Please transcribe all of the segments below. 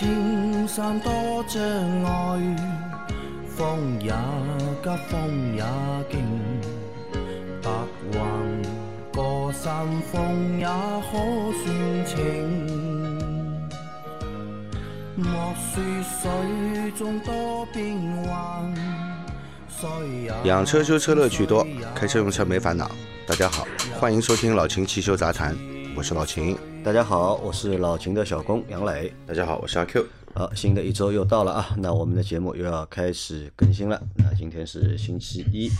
青山多障碍，风也急，风也劲，白云过山峰也可算情。莫说水中多变幻，水也养车修车乐趣多，开车用车没烦恼。大家好，欢迎收听老秦汽修杂谈，我是老秦。大家好，我是老秦的小工杨磊。大家好，我是阿 Q。好，新的一周又到了啊，那我们的节目又要开始更新了。那今天是星期一，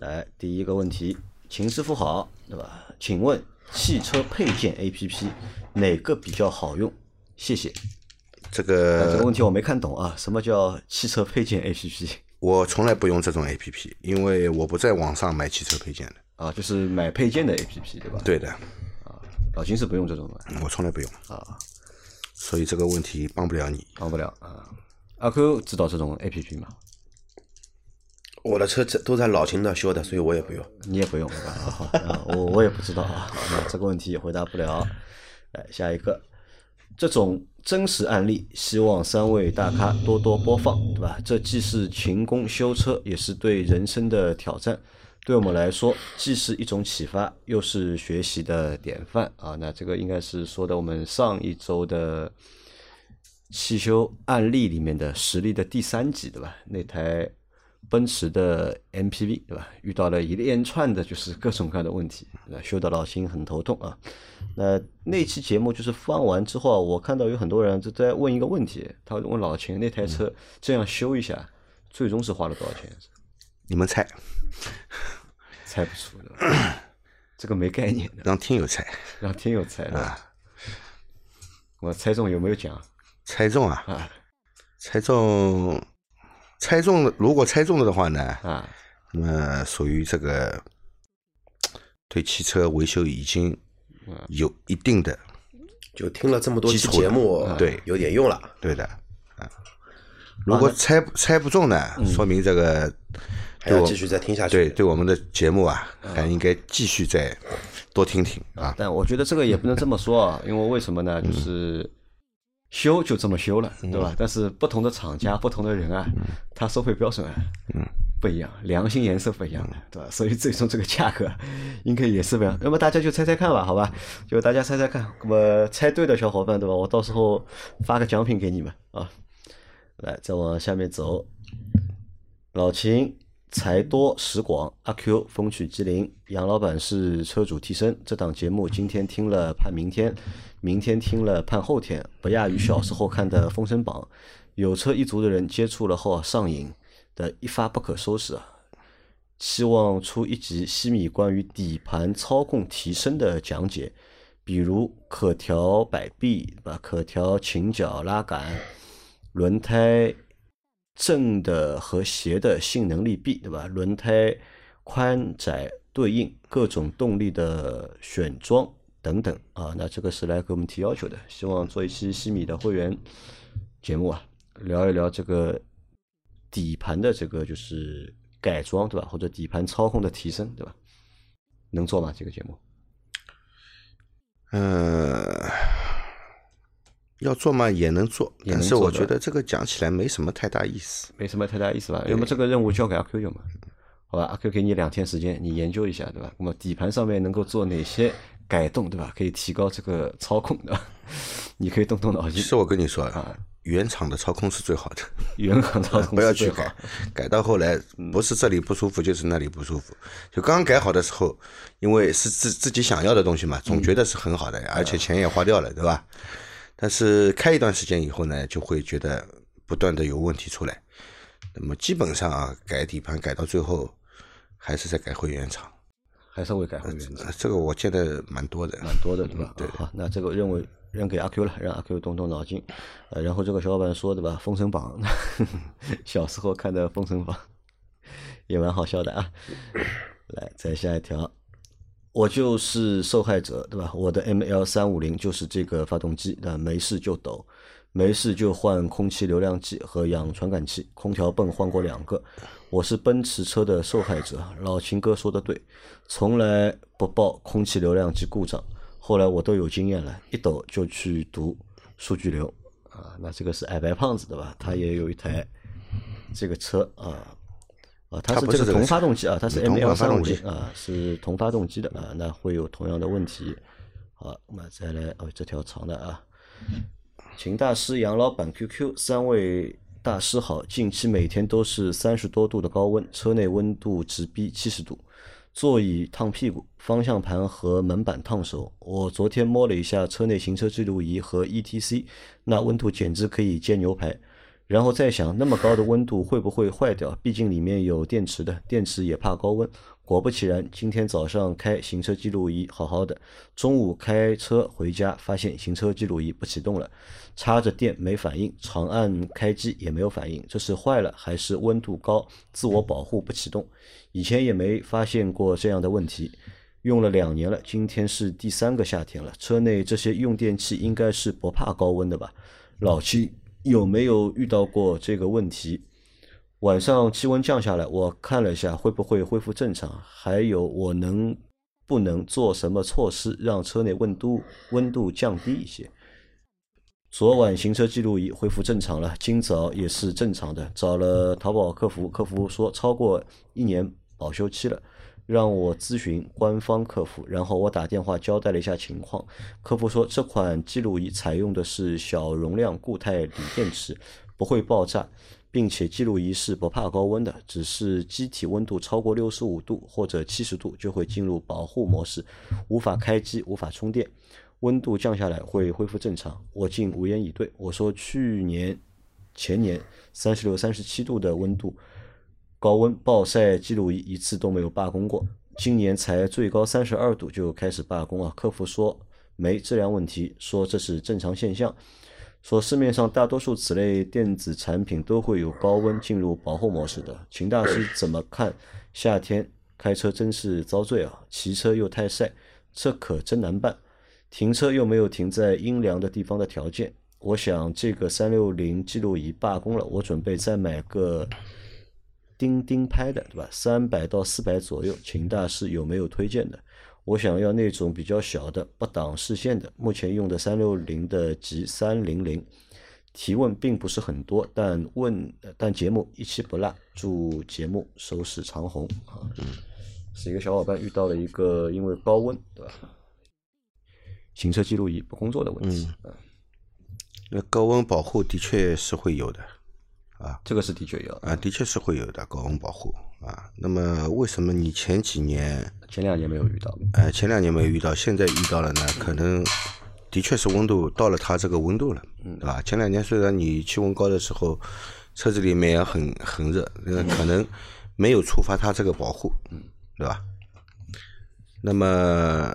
来第一个问题，秦师傅好，对吧？请问汽车配件 APP 哪个比较好用？谢谢。这个这个个问题我没看懂啊，什么叫汽车配件 APP 我从来不用这种 A P P，因为我不在网上买汽车配件的。啊？就是买配件的 APP 对吧？，对的，老秦是不用这种的我从来不用啊，所以这个问题帮不了你。帮不了啊。阿 Q 知道这种 APP 吗？我的车这都在老秦那修的，所以我也不用。你也不用是吧？啊好，那我我也不知道啊，好那这个问题也回答不了。来下一个，这种真实案例，希望三位大咖多多播放，对吧？这既是勤工修车，也是对人生的挑战。对我们来说，既是一种启发，又是学习的典范啊。那这个应该是说的我们上一周的汽修案例里面的实例的第三集，对吧？那台奔驰的 MPV，对吧？遇到了一连串的就是各种各样的问题，那修的老秦很头痛啊。那那期节目就是放完之后啊，我看到有很多人就在问一个问题，他问老秦那台车这样修一下，最终是花了多少钱？你们猜，猜不出的，这个没概念的，让听友猜让听友猜啊。我猜中有没有奖猜中啊？啊？猜中，猜中了。如果猜中了的话呢，啊，那么属于这个对汽车维修已经有一定的就听了这么多期节目，对有点用了。对的啊。如果猜不猜不中呢，说明这个对我还要继续再听下去。对对我们的节目啊，还应该继续再多听听啊。但我觉得这个也不能这么说啊，因为为什么呢？就是修就这么修了，对吧？但是不同的厂家、不同的人啊，他收费标准啊，嗯不一样，良心颜色不一样的，对吧？所以最终这个价格应该也是不一样。那么大家就猜猜看吧，好吧？就大家猜猜看，那么猜对的小伙伴，对吧？我到时候发个奖品给你们啊。来，再往下面走，老秦、财多识广、阿 Q、风趣机灵、杨老板是车主替身。这档节目今天听了盼明天，明天听了盼后天，不亚于小时候看的《封神榜》。有车一族的人接触了后啊上瘾的一发不可收拾啊！希望出一集西米关于底盘操控提升的讲解，比如可调摆臂，对吧？可调倾角拉杆，轮胎正的和斜的性能力臂，对吧？轮胎宽窄对应，各种动力的选装等等啊。那这个是来给我们提要求的，希望做一期西米的会员节目啊，聊一聊这个底盘的这个就是改装，对吧？或者底盘操控的提升，对吧？能做吗？这个节目？嗯，要做嘛也能做，但是我觉得这个讲起来没什么太大意思。没什么太大意思吧？要么这个任务交给阿 Q 就嘛，好吧？阿 Q 给你两天时间，你研究一下，对吧？那么底盘上面能够做哪些改动，对吧？可以提高这个操控，对吧？你可以动动脑筋。其实我跟你说啊，原厂的操控是最好的，原厂操控 不要去改，改到后来不是这里不舒服就是那里不舒服。就刚改好的时候，因为是自自己想要的东西嘛，总觉得是很好的，而且钱也花掉了，对吧？但是开一段时间以后呢，就会觉得不断的有问题出来。那么基本上啊，改底盘改到最后，还是在改回原厂。还是会改回原厂。呃这个我见的蛮多的，蛮多的，对吧？对，好，那这个任务扔给阿 Q 了，让阿 Q 动动脑筋。呃，然后这个小伙伴说，对吧？《封神榜》小时候看的《封神榜》也蛮好笑的啊。来，再下一条，我就是受害者，对吧？我的 ML 三五零就是这个发动机，那没事就抖，没事就换空气流量计和氧传感器，空调泵换过两个。我是奔驰车的受害者，老秦哥说的对，从来不报空气流量计故障。后来我都有经验了，一抖就去读数据流啊。那这个是矮白胖子对吧？他也有一台这个车啊。啊，它它是这个同发动机啊，它是 M 款幺三五零啊，是同发动机的啊，那会有同样的问题。好，那再来哦，这条长的啊，秦大师、杨老板 QQ 三位大师好，近期每天都是三十多度的高温，车内温度直逼七十度，座椅烫屁股，方向盘和门板烫手。我昨天摸了一下车内行车记录仪和 ETC，那温度简直可以煎牛排。然后再想，那么高的温度会不会坏掉？毕竟里面有电池的，电池也怕高温。果不其然，今天早上开行车记录仪好好的，中午开车回家发现行车记录仪不启动了，插着电没反应，长按开机也没有反应，这是坏了还是温度高自我保护不启动？以前也没发现过这样的问题。用了两年了，今天是第三个夏天了，车内这些用电器应该是不怕高温的吧？老七有没有遇到过这个问题？晚上气温降下来，我看了一下，会不会恢复正常？还有，我能不能做什么措施让车内温度温度降低一些？昨晚行车记录仪恢复正常了，今早也是正常的。找了淘宝客服，客服说超过一年保修期了，让我咨询官方客服。然后我打电话交代了一下情况，客服说这款记录仪采用的是小容量固态锂电池，不会爆炸，并且记录仪是不怕高温的，只是机体温度超过六十五度或者七十度就会进入保护模式，无法开机，无法充电。温度降下来会恢复正常，我竟无言以对。我说去年、前年三十六、三十七度的温度，高温暴晒记录仪一次都没有罢工过，今年才最高三十二度就开始罢工啊！客服说没质量问题，说这是正常现象，说市面上大多数此类电子产品都会有高温进入保护模式的。秦大师怎么看？夏天开车真是遭罪啊！骑车又太晒，这可真难办。停车又没有停在阴凉的地方的条件，我想这个三六零记录仪罢工了，我准备再买个钉钉拍的，对吧？三百到四百左右，秦大师有没有推荐的？我想要那种比较小的，不挡视线的。目前用的三六零的 G 三零零。提问并不是很多，但问但节目一期不落，祝节目收视长虹啊！是一个小伙伴遇到了一个因为高温，对吧？行车记录仪不工作的问题，嗯，那高温保护的确是会有的这个是的确有。啊，的确是会有的高温保护啊。那么为什么你前几年前两年没有遇到，呃前两年没有遇到，现在遇到了呢？可能的确是温度到了它这个温度了，对吧？前两年虽然你气温高的时候，车子里面也很很热，呃可能没有触发它这个保护，对吧？那么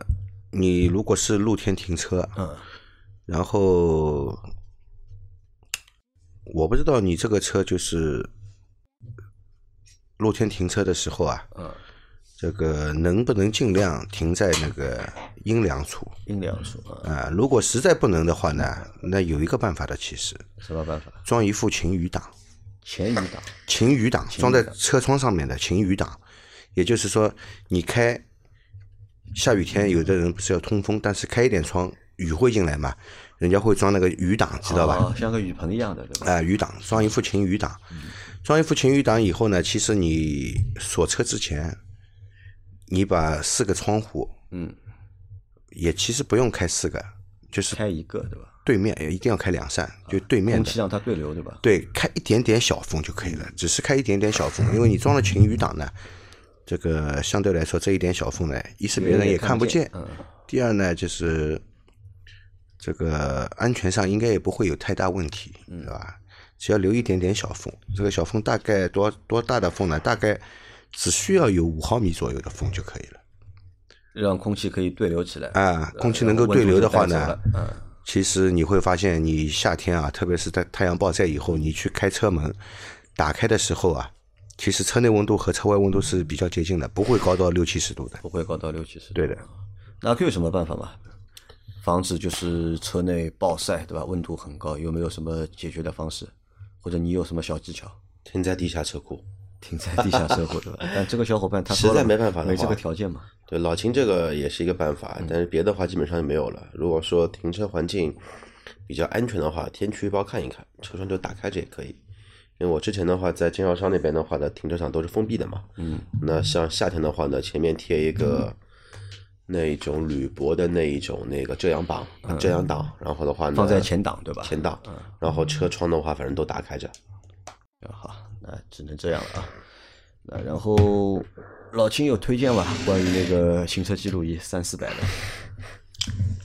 你如果是露天停车，嗯，然后我不知道你这个车就是露天停车的时候啊，嗯，这个能不能尽量停在那个阴凉处阴凉处啊，啊？如果实在不能的话呢，那有一个办法的，其实什么办法？装一副晴雨挡，晴雨挡，晴雨挡装在车窗上面的晴雨挡，也就是说你开下雨天，有的人不是要通风，但是开一点窗，雨会进来嘛，人家会装那个雨挡，知道吧？哦，像个雨棚一样的，对吧？啊、雨挡装一副晴雨挡，装一副晴雨挡以后呢，其实你锁车之前，你把四个窗户嗯，也其实不用开四个，就是开一个，对吧？对面也一定要开两扇，就对面的空气让它对流，对吧？对，开一点点小缝就可以了，只是开一点点小缝，因为你装了晴雨挡呢，这个相对来说这一点小缝呢，一是别人也看不见，嗯，第二呢就是这个安全上应该也不会有太大问题，嗯对吧？只要留一点点小缝，这个小缝大概多多大的缝呢？大概只需要有五毫米左右的缝就可以了。让空气可以对流起来啊，呃空气能够对流的话呢嗯，其实你会发现，你夏天啊，特别是在太阳暴晒以后，你去开车门打开的时候啊，其实车内温度和车外温度是比较接近的，不会高到六七十度的。不会高到六七十度。对的，那可有什么办法吗？防止就是车内暴晒，对吧？温度很高，有没有什么解决的方式？或者你有什么小技巧？停在地下车库。停在地下车库，对吧？但这个小伙伴他实在没办法的没这个条件嘛。对，老秦这个也是一个办嗯法，但是别的话基本上就没有了。如果说停车环境比较安全的话，天气预报看一看，车窗就打开着也可以。因为我之前的话，在经销商那边的话呢，停车场都是封闭的嘛。嗯。那像夏天的话呢，前面贴一个 那一种铝箔的那一种那个遮阳板、遮阳挡，然后的话呢，嗯放在前挡对吧？前挡，然后车窗的话，反正都打开着。啊好，那只能这样了啊。那然后老秦有推荐吧？关于那个行车记录仪三四百的，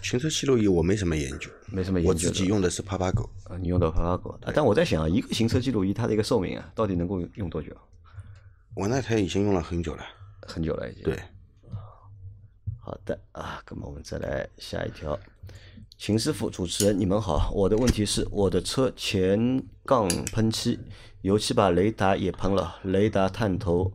行车记录仪我没什么研究，没什么研究我。自己用的是趴趴狗。啊，你用的趴趴狗啊？但我在想啊，一个行车记录仪它的一个寿命啊，到底能够用多久？我那台已经用了很久了。很久了已经。对，好的啊，那么我们再来下一条。秦师傅，主持人，你们好。我的问题是，我的车前杠喷漆，油漆把雷达也喷了，雷达探头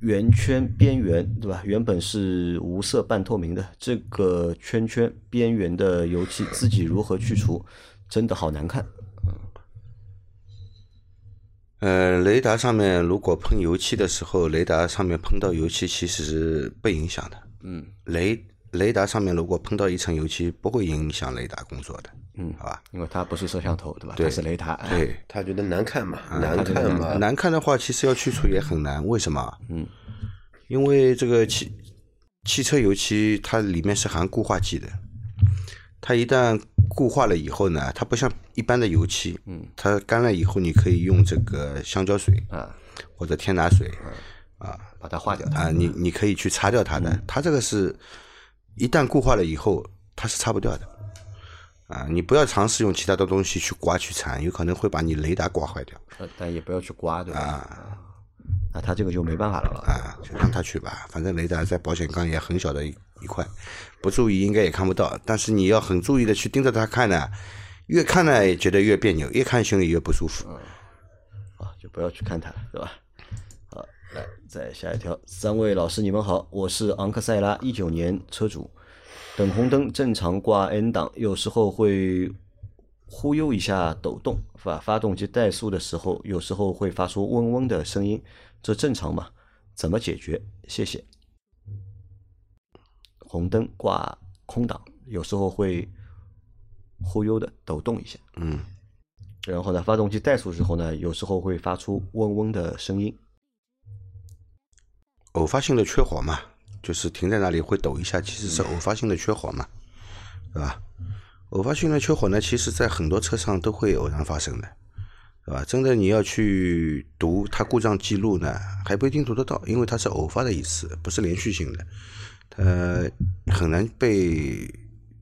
圆圈边缘，对吧？原本是无色半透明的，这个圈圈边缘的油漆自己如何去除？真的好难看。呃，雷达上面如果喷油漆的时候，雷达上面喷到油漆其实是不影响的。嗯雷雷达上面如果喷到一层油漆，不会影响雷达工作的。嗯，好吧？因为它不是摄像头，对吧？对它是雷达。哎对，他觉得难看嘛，难看嘛，难看的话，其实要去除也很难。为什么？嗯，因为这个汽汽车油漆它里面是含固化剂的，它一旦固化了以后呢，它不像一般的油漆，嗯，它干了以后你可以用这个香蕉水啊，或者天拿水啊把它化掉它。啊，你你可以去擦掉它的。它这个是一旦固化了以后，它是擦不掉的。啊，你不要尝试用其他的东西去刮去缠，有可能会把你雷达刮坏掉。呃，但也不要去刮，对吧？啊，那他这个就没办法了了。啊，就让他去吧，反正雷达在保险杠也很小的一一块，不注意应该也看不到。但是你要很注意的去盯着它看呢，越看呢也觉得越别扭，越看心里越不舒服。嗯啊，就不要去看它了，对吧？好，来再下一条，三位老师你们好，我是昂克赛拉一九年车主，等红灯正常挂 N 档，有时候会忽悠一下抖动，发发动机怠速的时候，有时候会发出嗡嗡的声音，这正常吗？怎么解决？谢谢。红灯挂空档，有时候会忽悠的抖动一下。嗯，然后呢，发动机怠速之后呢，有时候会发出嗡嗡的声音。偶发性的缺火嘛，就是停在那里会抖一下，其实是偶发性的缺火嘛，对吧？偶发性的缺火呢，其实在很多车上都会偶然发生的，对吧？真的你要去读它故障记录呢，还不一定读得到，因为它是偶发的一次，不是连续性的，它很难被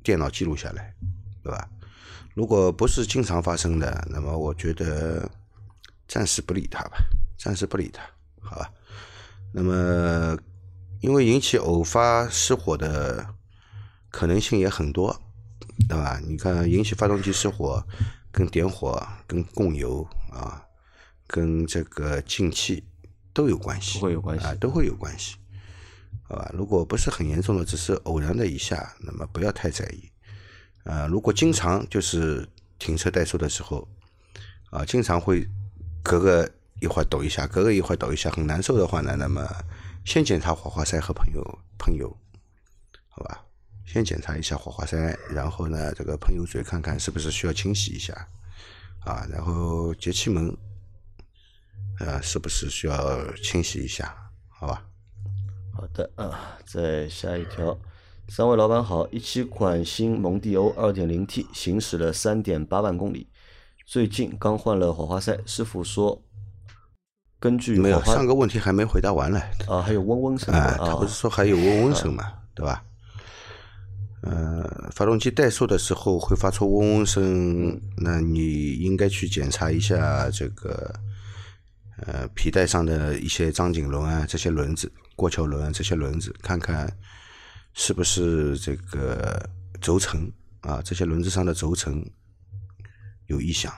电脑记录下来，对吧？如果不是经常发生的，那么我觉得暂时不理它吧，暂时不理它，好吧？那么，因为引起偶发失火的可能性也很多，对吧？你看，引起发动机失火，跟点火、跟供油啊，跟这个进气都有关系，都会有关系啊，都会有关系，好吧？如果不是很严重的，只是偶然的一下，那么不要太在意。啊，如果经常就是停车怠速的时候，啊，经常会隔个一会儿抖一下，隔个一会儿抖一下，很难受的话呢，那么先检查火花塞和喷油喷油，好吧？先检查一下火花塞，然后呢，这个喷油嘴看看是不是需要清洗一下，啊，然后节气门，呃，是不是需要清洗一下，好吧？好的啊，再下一条，三位老板好，一七款新蒙迪欧 2.0T 行驶了3.8万公里，最近刚换了火花塞，师傅说根据没有，上个问题还没回答完嘞。啊还有嗡嗡声啊，他啊不是说还有嗡嗡声嘛，对吧？呃，发动机怠速的时候会发出嗡嗡声，那你应该去检查一下这个呃皮带上的一些张紧轮啊，这些轮子、过桥轮啊这些轮子，看看是不是这个轴承啊，这些轮子上的轴承有异响。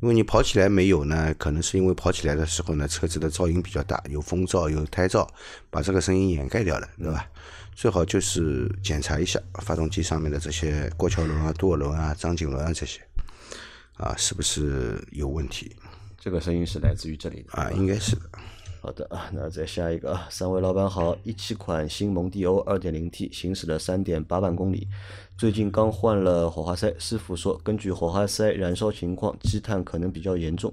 因为你跑起来没有呢，可能是因为跑起来的时候呢，车子的噪音比较大，有风噪、有胎噪，把这个声音掩盖掉了，对吧？最好就是检查一下发动机上面的这些过桥轮啊、舵轮啊、张紧轮啊这些，啊，是不是有问题这个声音是来自于这里的啊？应该是的。好的啊，那再下一个啊，三位老板好，一七款新蒙迪欧二点零 T 行驶了三点八万公里，最近刚换了火花塞，师傅说根据火花塞燃烧情况，积碳可能比较严重，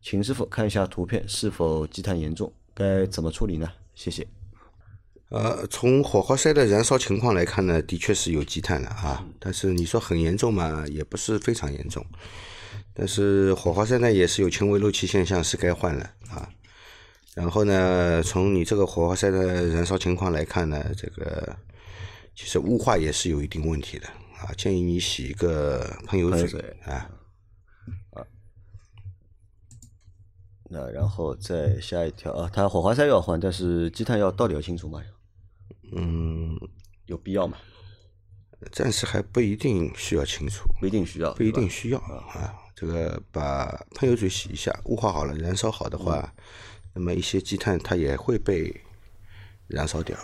请师傅看一下图片是否积碳严重，该怎么处理呢？谢谢。呃，从火花塞的燃烧情况来看呢，的确是有积碳的啊，但是你说很严重嘛，也不是非常严重。但是火花塞呢，也是有轻微漏气现象，是该换了啊。然后呢，从你这个火花塞的燃烧情况来看呢，这个其实雾化也是有一定问题的啊，建议你洗一个喷油嘴啊。那然后再下一条啊，它火花塞要换，但是积碳要到底要清除吗？嗯，有必要吗？暂时还不一定需要清除，不一定需要，不一定需要啊。这个把喷油嘴洗一下，雾化好了，燃烧好的话，那么一些积碳它也会被燃烧掉，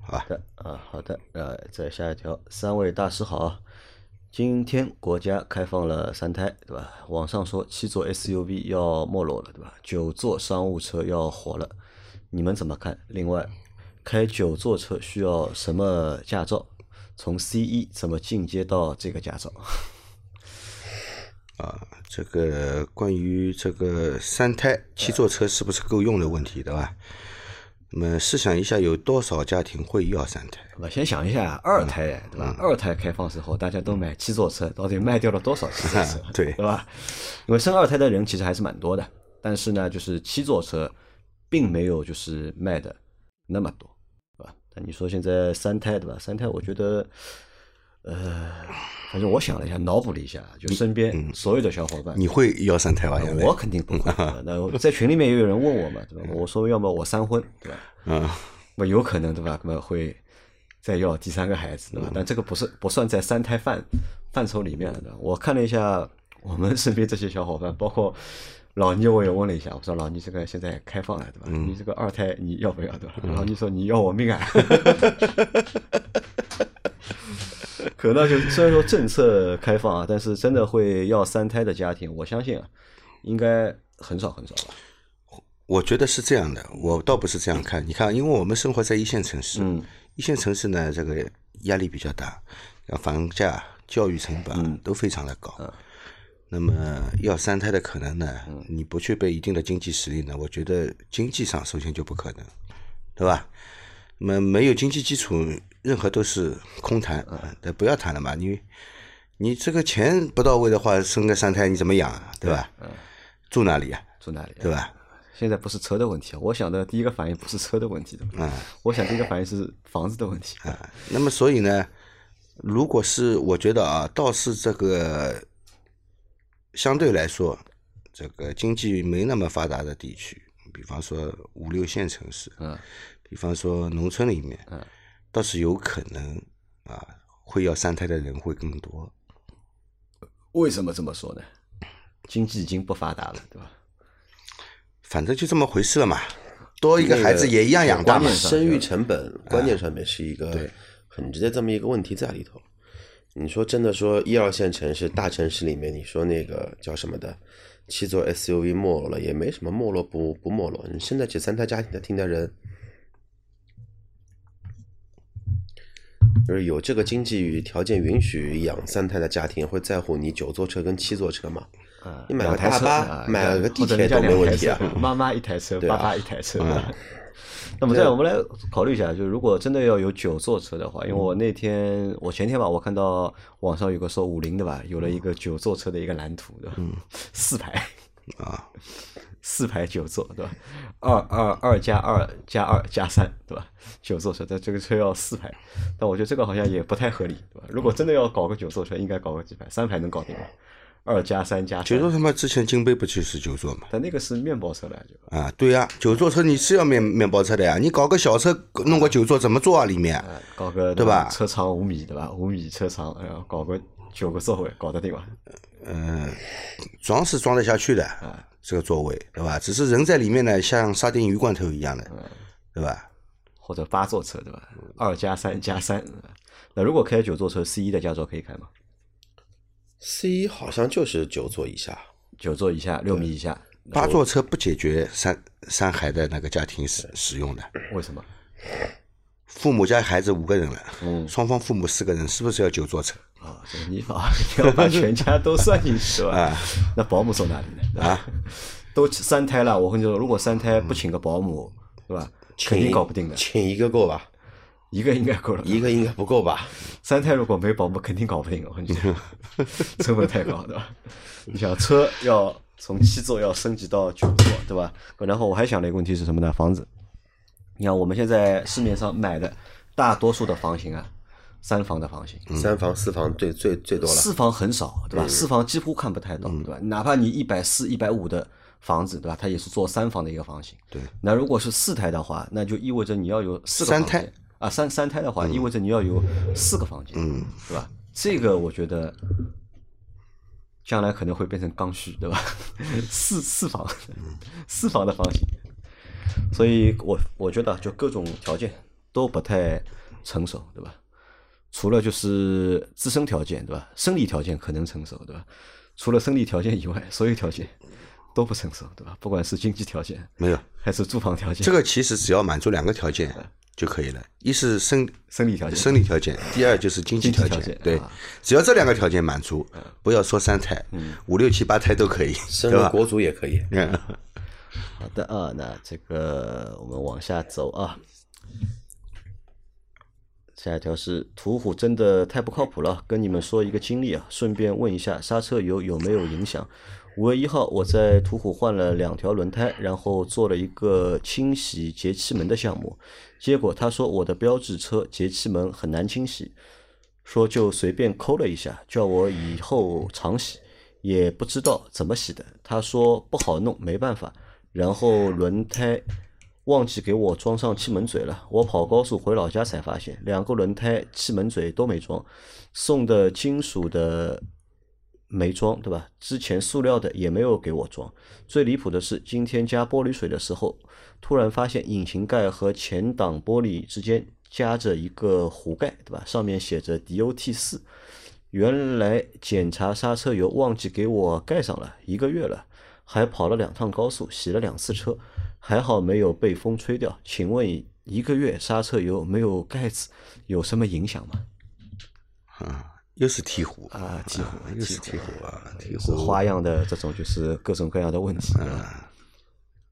好吧？的啊，好的，呃，再下一条，三位大师好，今天国家开放了三胎，对吧？网上说七座 SUV 要没落了，对吧？九座商务车要火了，你们怎么看？另外，开九座车需要什么驾照？从 C 一怎么进阶到这个驾照？啊，这个关于这个三胎七座车是不是够用的问题，对吧？那么试想一下，有多少家庭会要三胎？对吧？先想一下二胎，对吧？二胎开放时候，大家都买七座车，到底卖掉了多少七座车？对对吧？因为生二胎的人其实还是蛮多的，但是呢，就是七座车并没有就是卖的那么多，对吧？但你说现在三胎，对吧？三胎，我觉得，呃，反正我想了一下，脑补了一下，就身边所有的小伙伴，你会要三胎吧？我肯定不会。那我在群里面也有人问我嘛，对吧？我说要么我三婚，对吧？嗯，那有可能对吧？那么会再要第三个孩子，对吧？但这个不是不算在三胎范范畴里面了的。我看了一下我们身边这些小伙伴，包括老倪，我也问了一下，我说老倪这个现在开放了，对吧？你这个二胎你要不要，对吧？老倪说你要我命啊！可那就虽然说政策开放啊，但是真的会要三胎的家庭，我相信啊，应该很少很少吧。我觉得是这样的，我倒不是这样看。你看，因为我们生活在一线城市，嗯一线城市呢，这个压力比较大，房价、教育成本都非常的高。那么要三胎的可能呢，你不具备一定的经济实力呢，我觉得经济上首先就不可能，对吧？那么没有经济基础，任何都是空谈，呃不要谈了嘛。你你这个钱不到位的话，生个三胎你怎么养啊？对吧？住哪里啊？住哪里？对吧？现在不是车的问题啊，我想的第一个反应不是车的问题的，嗯我想第一个反应是房子的问题。啊，那么所以呢，如果是我觉得啊，倒是这个相对来说，这个经济没那么发达的地区，比方说五六线城市，嗯，比方说农村里面，嗯，倒是有可能啊，会要三胎的人会更多。为什么这么说呢？经济已经不发达了，对吧？反正就这么回事了嘛，多一个孩子也一样养大生育成本观念上面是一个很直接这么一个问题在里头。你说真的说一二线城市、大城市里面，你说那个叫什么的七座 SUV 没落了，也没什么没落不不没落。你现在这三胎家庭的听的人，就是有这个经济条件允许养三胎的家庭，会在乎你九座车跟七座车吗？啊，你买个台车大巴啊买个地铁都没问题啊妈妈一台车，爸爸一台车。那么这样我们来考虑一下，就是如果真的要有九座车的话，因为我那天我前天吧，我看到网上有个说五菱的吧，有了一个九座车的一个蓝图，对吧？四排啊，四排九座，对吧？二二二加二加二加三，对吧？九座车，但这个车要四排，但我觉得这个好像也不太合理，对吧？如果真的要搞个九座车，应该搞个几排？三排能搞定吗？二加三加，九座他妈之前金杯不就是九座嘛？但那个是面包车了，就啊，对呀、九座车你是要面面包车的呀，你搞个小车弄个九座怎么坐啊？里面呃搞个对吧车长五米，对吧？五米车长，然后搞个九个座位，搞得定吧？嗯，装是装得下去的，这个座位对吧？只是人在里面呢，像沙丁鱼罐头一样的，对吧？或者八座车，对吧？二加三加三。那如果开九座车，C 一的驾照可以开吗？C 一好像就是九座以下，九座以下，六米以下，八座车不解决三三孩的那个家庭使使用的，为什么？父母家孩子五个人了，嗯双方父母四个人，是不是要九座车啊，这个你把你要把全家都算进去？啊那保姆送哪里呢？啊？都三胎了，我跟你说，如果三胎不请个保姆，对吧？肯定搞不定的，请一个够吧？一个应该够了。一个应该不够吧？三胎如果没保姆，肯定搞不定。我跟你讲，成本太高，对吧？你想车要从七座要升级到九座，对吧？然后我还想了一个问题是什么呢？房子，你看我们现在市面上买的大多数的房型啊，三房的房型，三房四房最最最多了。四房很少，对吧？四房几乎看不太到，对吧？哪怕你一百四、一百五的房子，对吧？它也是做三房的一个房型。对。那如果是四胎的话，那就意味着你要有四个三房间胎啊，三三胎的话，意味着你要有四个房间，嗯，对吧？这个我觉得将来可能会变成刚需，对吧？四四房，四房的房型，所以我我觉得就各种条件都不太成熟，对吧？除了就是自身条件，对吧？生理条件可能成熟，对吧？除了生理条件以外，所有条件都不成熟，对吧？不管是经济条件没有，还是住房条件，这个其实只要满足两个条件就可以了，一是生生理条件。生理条件，第二就是经济条件。对。啊，只要这两个条件满足，不要说三胎，五六七八胎都可以，国足也可以。嗯好的啊，那这个我们往下走啊。下一条是途虎真的太不靠谱了，跟你们说一个经历啊，顺便问一下刹车油有没有影响。五月一号，我在途虎换了两条轮胎，然后做了一个清洗节气门的项目，结果他说我的标志车节气门很难清洗，说就随便抠了一下，叫我以后常洗，也不知道怎么洗的。他说不好弄，没办法。然后轮胎忘记给我装上气门嘴了，我跑高速回老家才发现，两个轮胎气门嘴都没装，送的金属的没装，对吧？之前塑料的也没有给我装。最离谱的是，今天加玻璃水的时候，突然发现引擎盖和前挡玻璃之间夹着一个壶盖，对吧？上面写着 DOT 四。原来检查刹车油忘记给我盖上了，一个月了，还跑了两趟高速，洗了两次车，还好没有被风吹掉。请问一个月刹车油没有盖子有什么影响吗？啊又是鹈鹕啊，鹈鹕，又是鹈鹕啊，鹈是鹕花样的这种就是各种各样的问题，啊？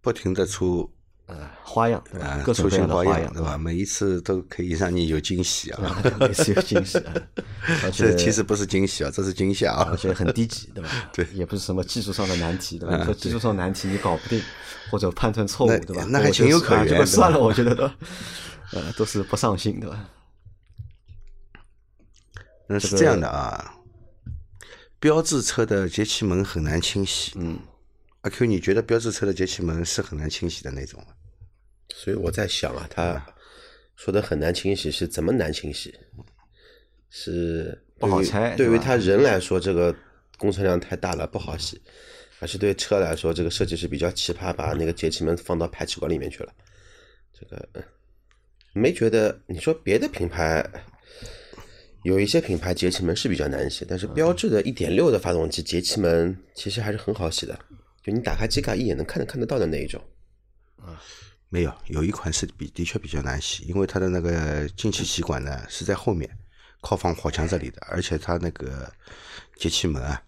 不停的出呃，花样对吧啊？各种各出新花样，对吧？？每一次都可以让你有惊喜啊！啊每次有惊喜，这其实不是惊喜啊，这是惊吓啊而！且很低级，对吧？对也不是什么技术上的难题，对吧？说技术上难题你搞不定，或者判断错误，对吧？那还情有可啊原就算了，我觉得都，呃，都是不上心，对吧？那是这样的啊，标志车的节气门很难清洗。嗯，阿 Q，你觉得标志车的节气门是很难清洗的那种吗？所以我在想啊，他说的很难清洗是怎么难清洗？是不好拆对于他人来说，这个工程量太大了，不好洗；还是对车来说，这个设计师比较奇葩，把那个节气门放到排气管里面去了。这个呃没觉得？你说别的品牌有一些品牌节气门是比较难洗，但是标致的1.6的发动机节气门其实还是很好洗的，就你打开机盖一眼能看得看得到的那一种。没有，有一款是比的确比较难洗，因为它的那个进气歧管呢是在后面，靠防火墙这里的，而且它那个节气门啊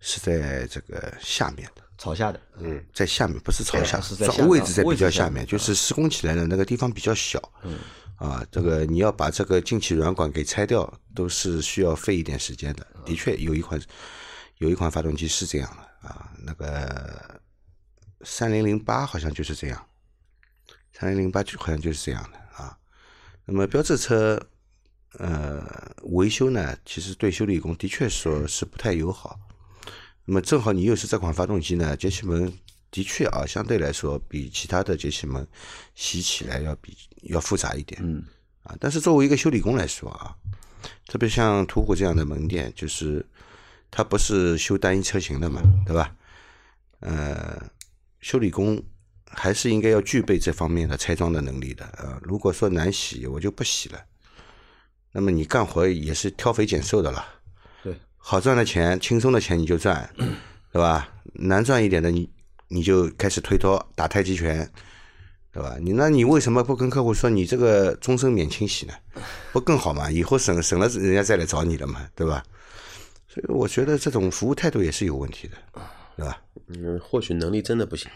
是在这个下面的。朝下的，嗯在下面，不是朝下，是在位置在比较下面下面，就是施工起来的那个地方比较小。嗯，啊，这个你要把这个进气软管给拆掉，都是需要费一点时间的。的确，有一款有一款发动机是这样的啊，那个三零零八好像就是这样，三零零八就好像就是这样的啊。那么标致车，呃，维修呢，其实对修理工的确说是不太友好。那么正好你又是这款发动机呢，节气门的确啊，相对来说比其他的节气门洗起来要比要复杂一点。嗯，啊，但是作为一个修理工来说啊，特别像途虎这样的门店，就是它不是修单一车型的嘛，对吧？呃，修理工还是应该要具备这方面的拆装的能力的啊。如果说难洗，我就不洗了。那么你干活也是挑肥拣瘦的了。对，好赚的钱、轻松的钱你就赚，对吧？难赚一点的你你就开始推脱打太极拳，对吧？你那你为什么不跟客户说你这个终身免清洗呢？不更好吗？以后省省了，人家再来找你了嘛，对吧？所以我觉得这种服务态度也是有问题的，对吧？嗯，或许能力真的不行，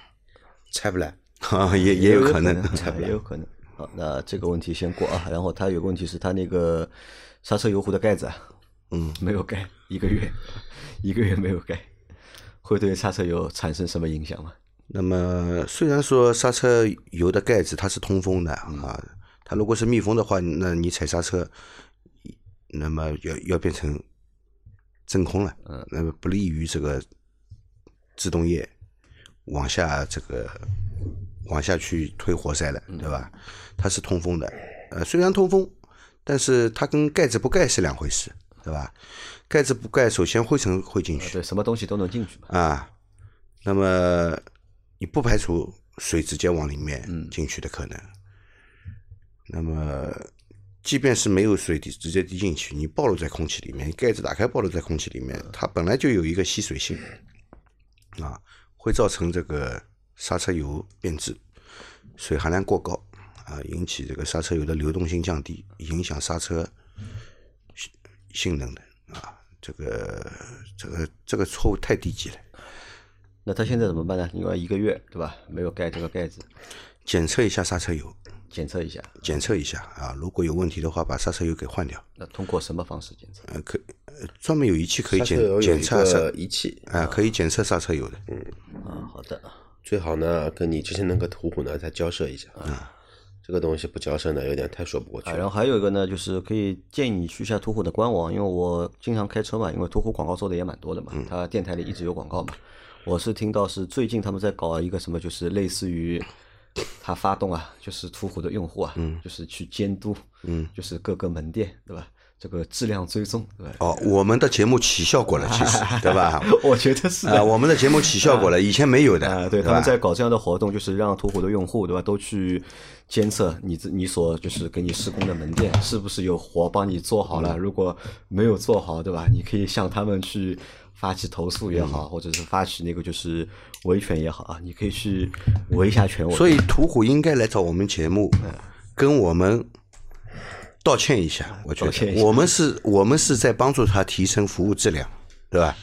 拆不来。啊，也也有可能。啊也 有可能。好，那这个问题先过啊。然后他有个问题是他那个刹车油壶的盖子啊，嗯，没有盖一个月，一个月没有盖，会对刹车油产生什么影响吗？那么虽然说刹车油的盖子它是通风的啊，它如果是密封的话，那你踩刹车，那么要要变成真空了，嗯，那么不利于这个制动液往下这个往下去推活塞了，对吧？它是通风的，呃，虽然通风，但是它跟盖子不盖是两回事，对吧？盖子不盖，首先灰尘会进去，对，什么东西都能进去嘛。啊，那么你不排除水直接往里面进去的可能。那么，即便是没有水滴直接滴进去，你暴露在空气里面，盖子打开暴露在空气里面，它本来就有一个吸水性，啊，会造成这个刹车油变质，水含量过高啊，引起这个刹车油的流动性降低，影响刹车性性能的啊，这个这个这个错误太低级了。那他现在怎么办呢？因为一个月对吧，没有盖这个盖子，检测一下刹车油，检测一下。检测一下啊，如果有问题的话，把刹车油给换掉。那通过什么方式检测？呃，可呃专门有仪器可以刹车油有一检检测刹个仪器，啊，可以检测刹车油的。嗯啊，好的。最好呢跟你之前那个途虎呢再交涉一下。啊，这个东西不交涉呢，有点太说不过去啊，了。然后还有一个呢，就是可以建议你去一下途虎的官网，因为我经常开车嘛，因为途虎广告做的也蛮多的嘛，它电台里一直有广告嘛。我是听到是最近他们在搞一个什么，就是类似于它发动啊，就是途虎的用户啊，就是去监督，嗯，就是各个门店对吧？这个质量追踪对吧？哦，我们的节目起效果了，其实对吧？我觉得是啊，的。我们的节目起效果了，以前没有的，啊，对，吧他们在搞这样的活动，就是让途虎的用户，对吧，都去监测你这你所就是给你施工的门店是不是有活帮你做好了，如果没有做好，对吧？你可以向他们去发起投诉也好，或者是发起那个就是维权也好啊，你可以去维一下权。我所以途虎应该来找我们节目，跟我们道歉一下。我觉道歉一下得我们是我们是在帮助他提升服务质量，对吧？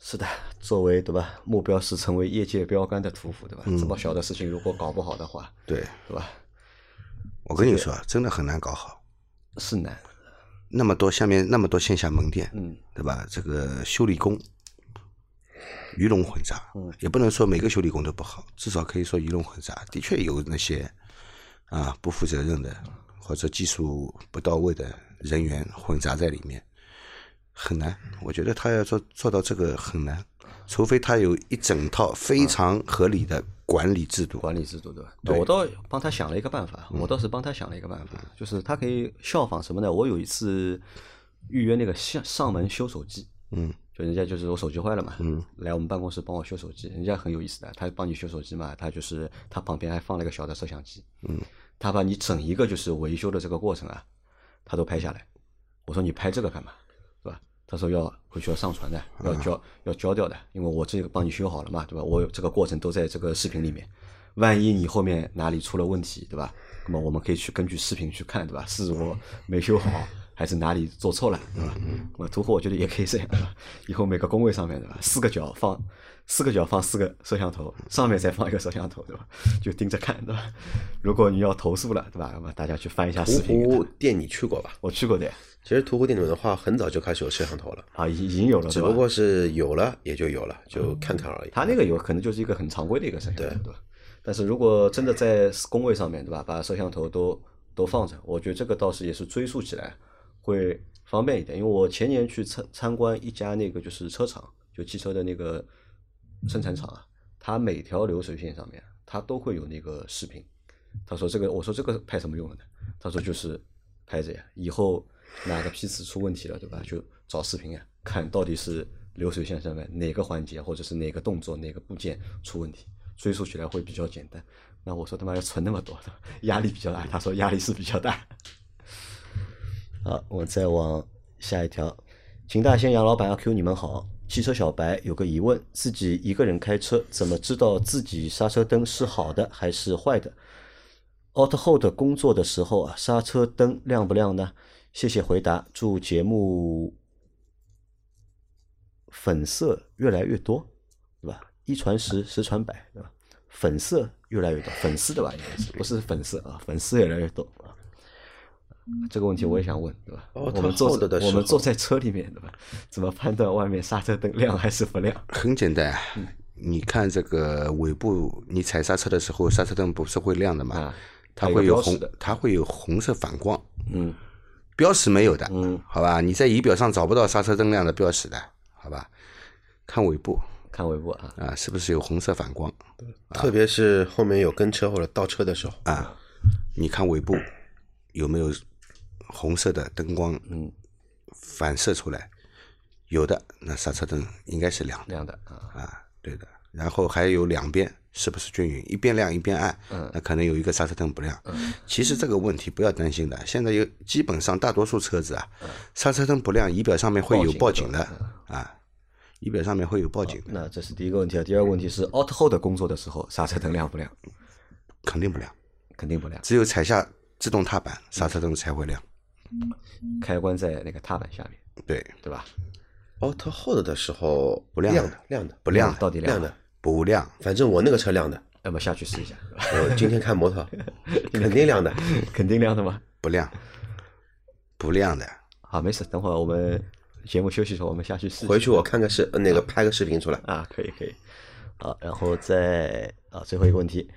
是的，作为对吧，目标是成为业界标杆的屠虎，对吧？这么小的事情如果搞不好的话，对，对吧？我跟你说，真的很难搞好。是难，那么多下面那么多线下门店，嗯，对吧？这个修理工鱼龙混杂，嗯也不能说每个修理工都不好，至少可以说鱼龙混杂。的确有那些啊不负责任的或者技术不到位的人员混杂在里面，很难。我觉得他要做做到这个很难，除非他有一整套非常合理的管理制度。管理制度对吧？我倒帮他想了一个办法，我倒是帮他想了一个办法，就是他可以效仿什么呢？我有一次预约那个上上门修手机，嗯，就人家就是我手机坏了嘛，嗯，来我们办公室帮我修手机，人家很有意思的，他帮你修手机嘛，他就是他旁边还放了一个小的摄像机，嗯，他把你整一个就是维修的这个过程啊，他都拍下来。我说你拍这个干嘛？他说要回去要上传的，要交要交掉的，因为我这个帮你修好了嘛，对吧？我有这个过程都在这个视频里面，万一你后面哪里出了问题，对吧？那么我们可以去根据视频去看，对吧？是我没修好，还是哪里做错了，对吧？那么途虎我觉得也可以这样，对吧？以后每个工位上面，对吧？四个角放四个角放四个摄像头，上面再放一个摄像头，对吧？就盯着看，对吧？如果你要投诉了，对吧？那么大家去翻一下视频看。虎店你去过吧？我去过的呀其实途虎店里面的话，很早就开始有摄像头了，啊，已已经有了，只不过是有了也就有了，就看看而已。它那个有可能就是一个很常规的一个摄像头，对吧？但是如果真的在工位上面，对吧，把摄像头都都放着，我觉得这个倒是也是追溯起来会方便一点。因为我前年去参参观一家那个就是车厂，就汽车的那个生产厂啊，它每条流水线上面它都会有那个视频。他说这个，我说这个拍什么用的呢？他说就是拍着呀，以后哪个批次出问题了，对吧？就找视频啊，看到底是流水线上面哪个环节或者是哪个动作哪个部件出问题，追溯起来会比较简单。那我说他妈要存那么多的，压力比较大。他说压力是比较大。好，我再往下一条。秦大仙杨老板阿 Q 你们好，汽车小白有个疑问：自己一个人开车，怎么知道自己刹车灯是好的还是坏的？Auto Hold 工作的时候啊，刹车灯亮不亮呢？谢谢回答，祝节目粉色越来越多，对吧？一传十，十传百，对吧？粉色越来越多，粉丝的吧，应该是不是粉色啊？粉丝越来越多啊。这个问题我也想问，对吧？哦我们坐的我们坐在车里面，对吧？怎么判断外面刹车灯亮还是不亮？很简单，你看这个尾部，你踩刹车的时候，刹车灯不是会亮的吗？啊它会有红它会有红色反光，嗯标识没有的，嗯，好吧？你在仪表上找不到刹车灯亮的标识的，好吧？看尾部看尾部啊，啊，是不是有红色反光特别是后面有跟车或者倒车的时候，啊？你看尾部有没有红色的灯光，嗯，反射出来？有的，那刹车灯应该是亮的。亮的啊，啊，对的。然后还有两边是不是均匀，一边亮一边暗，嗯那可能有一个刹车灯不亮。其实这个问题不要担心的，现在有基本上大多数车子啊，刹车灯不亮，仪表上面会有报报警警的啊，仪表上面会有报警的，那这是第一个问题啊。第二个问题是 Auto Hold 工作的时候，刹车灯亮不亮？肯定不亮，肯定不亮，只有踩下自动踏板，刹车灯才会亮。开关在那个踏板下面，对，对吧？Auto Hold 的时候不亮亮的亮的不亮到底亮亮的，不亮，反正我那个车亮的，要么下去试一下，我今天看摩托 肯定亮的。肯定亮的吗？不亮，不亮的。好，没事，等会儿我们节目休息的时候，我们下去试。回去我看个视那个拍个视频出来。啊，可以可以。好，然后再啊，最后一个问题，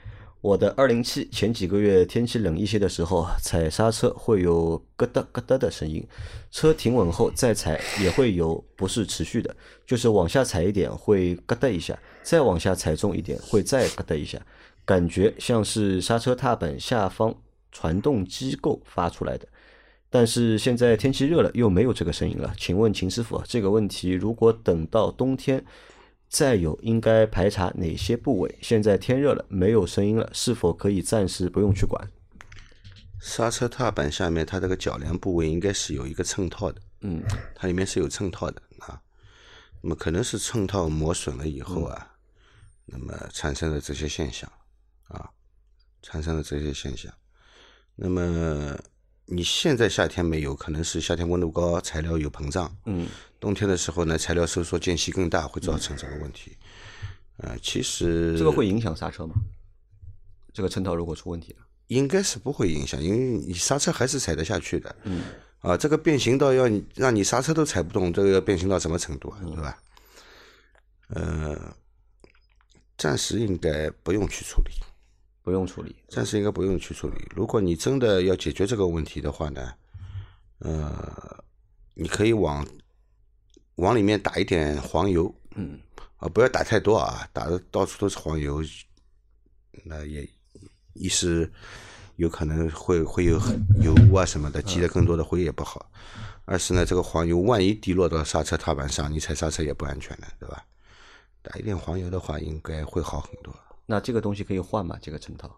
我的二零七前几个月天气冷一些的时候，踩刹车会有咯哒咯哒的声音，车停稳后再踩也会有，不是持续的，就是往下踩一点会咯哒一下，再往下踩重一点会再咯哒一下，感觉像是刹车踏板下方传动机构发出来的。但是现在天气热了，又没有这个声音了。请问秦师傅，这个问题如果等到冬天再有，应该排查哪些部位？现在天热了，没有声音了，是否可以暂时不用去管？刹车踏板下面它这个铰链部位应该是有一个衬套的，嗯，它里面是有衬套的啊。那么可能是衬套磨损了以后啊，那么产生了这些现象啊，产生了这些现象。那么你现在夏天没有，可能是夏天温度高，材料有膨胀。嗯，冬天的时候呢，材料收缩间隙更大，会造成这个问题。呃，其实这个会影响刹车吗？这个衬套如果出问题了，应该是不会影响，因为你刹车还是踩得下去的。嗯。啊，这个变形到要你让你刹车都踩不动，这个要变形到什么程度啊？对吧？呃，暂时应该不用去处理，不用处理。暂时应该不用去处理。如果你真的要解决这个问题的话呢，呃，你可以往往里面打一点黄油，嗯，啊，不要打太多啊，打的到处都是黄油，那也一是有可能会会有很油污啊什么的，积的更多的灰也不好；二是呢，这个黄油万一滴落到刹车踏板上，你踩刹车也不安全的，对吧？打一点黄油的话，应该会好很多。那这个东西可以换吗？这个衬套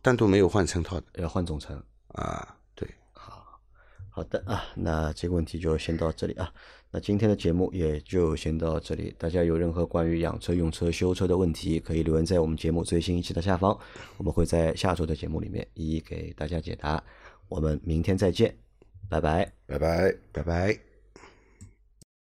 单独没有换成套的要换总成。啊，对，好好的啊，那这个问题就先到这里啊。那今天的节目也就先到这里。大家有任何关于养车、用车、修车的问题，可以留言在我们节目最新一期的下方，我们会在下周的节目里面一一给大家解答。我们明天再见，拜拜。拜拜。拜拜。